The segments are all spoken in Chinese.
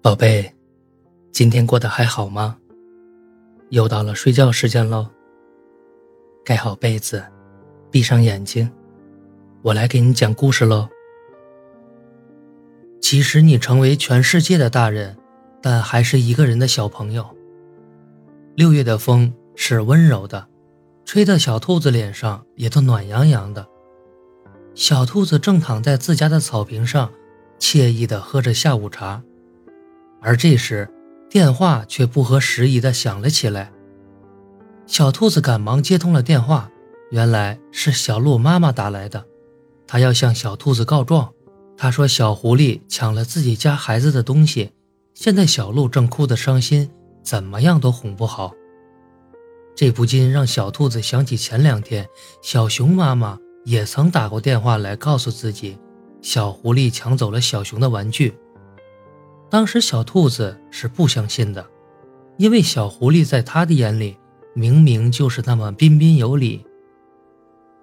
宝贝，今天过得还好吗？又到了睡觉时间喽。盖好被子，闭上眼睛，我来给你讲故事喽。其实你成为全世界的大人，但还是一个人的小朋友。六月的风是温柔的，吹得小兔子脸上也都暖洋洋的。小兔子正躺在自家的草坪上，惬意地喝着下午茶。而这时，电话却不合时宜地响了起来。小兔子赶忙接通了电话，原来是小鹿妈妈打来的，她要向小兔子告状。她说小狐狸抢了自己家孩子的东西，现在小鹿正哭得伤心，怎么样都哄不好。这不禁让小兔子想起前两天小熊妈妈也曾打过电话来告诉自己，小狐狸抢走了小熊的玩具。当时小兔子是不相信的，因为小狐狸在他的眼里明明就是那么彬彬有礼，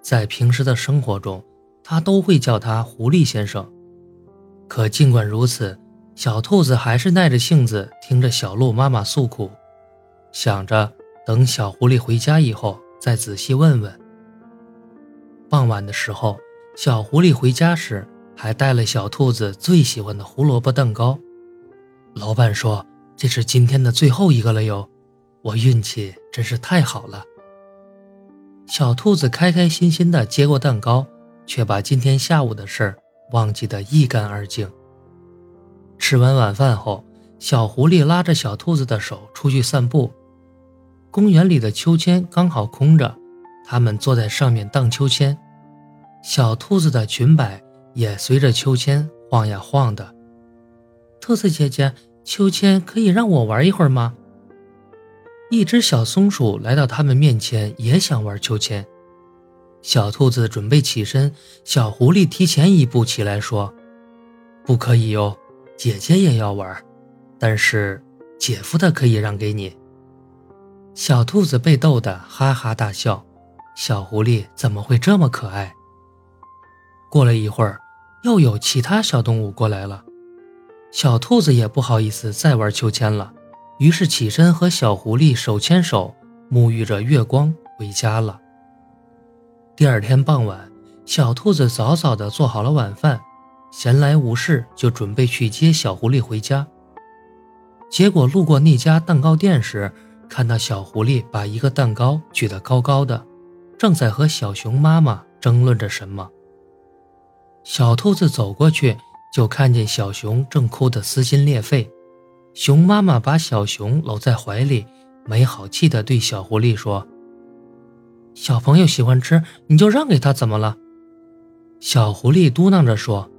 在平时的生活中，他都会叫他狐狸先生。可尽管如此，小兔子还是耐着性子听着小鹿妈妈诉苦，想着等小狐狸回家以后再仔细问问。傍晚的时候，小狐狸回家时还带了小兔子最喜欢的胡萝卜蛋糕。老板说：“这是今天的最后一个了哟，我运气真是太好了。”小兔子开开心心地接过蛋糕，却把今天下午的事儿忘记得一干二净。吃完晚饭后，小狐狸拉着小兔子的手出去散步。公园里的秋千刚好空着，他们坐在上面荡秋千，小兔子的裙摆也随着秋千晃呀晃的。兔子姐姐，秋千可以让我玩一会儿吗？一只小松鼠来到他们面前，也想玩秋千。小兔子准备起身，小狐狸提前一步起来说：“不可以哟，姐姐也要玩，但是姐夫的可以让给你。”小兔子被逗得哈哈大笑。小狐狸怎么会这么可爱？过了一会儿，又有其他小动物过来了。小兔子也不好意思再玩秋千了，于是起身和小狐狸手牵手，沐浴着月光回家了。第二天傍晚，小兔子早早地做好了晚饭，闲来无事就准备去接小狐狸回家。结果路过那家蛋糕店时，看到小狐狸把一个蛋糕举得高高的，正在和小熊妈妈争论着什么。小兔子走过去。就看见小熊正哭得撕心裂肺，熊妈妈把小熊搂在怀里，没好气地对小狐狸说：“小朋友喜欢吃，你就让给他，怎么了？”小狐狸嘟囔着说：“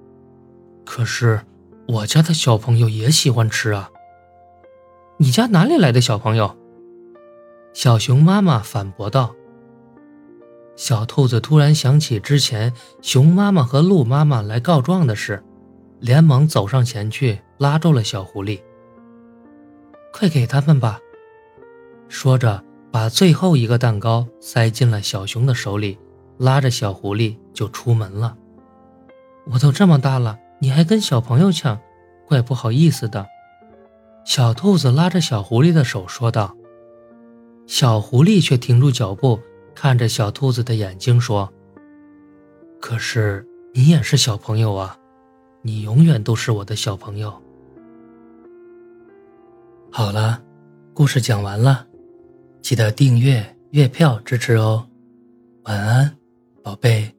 可是我家的小朋友也喜欢吃啊。”“你家哪里来的小朋友？”小熊妈妈反驳道。小兔子突然想起之前熊妈妈和鹿妈妈来告状的事。连忙走上前去，拉住了小狐狸。快给他们吧！说着，把最后一个蛋糕塞进了小熊的手里，拉着小狐狸就出门了。我都这么大了，你还跟小朋友抢，怪不好意思的。小兔子拉着小狐狸的手说道。小狐狸却停住脚步，看着小兔子的眼睛说：“可是你也是小朋友啊。”你永远都是我的小朋友。好了，故事讲完了，记得订阅、月票支持哦。晚安，宝贝。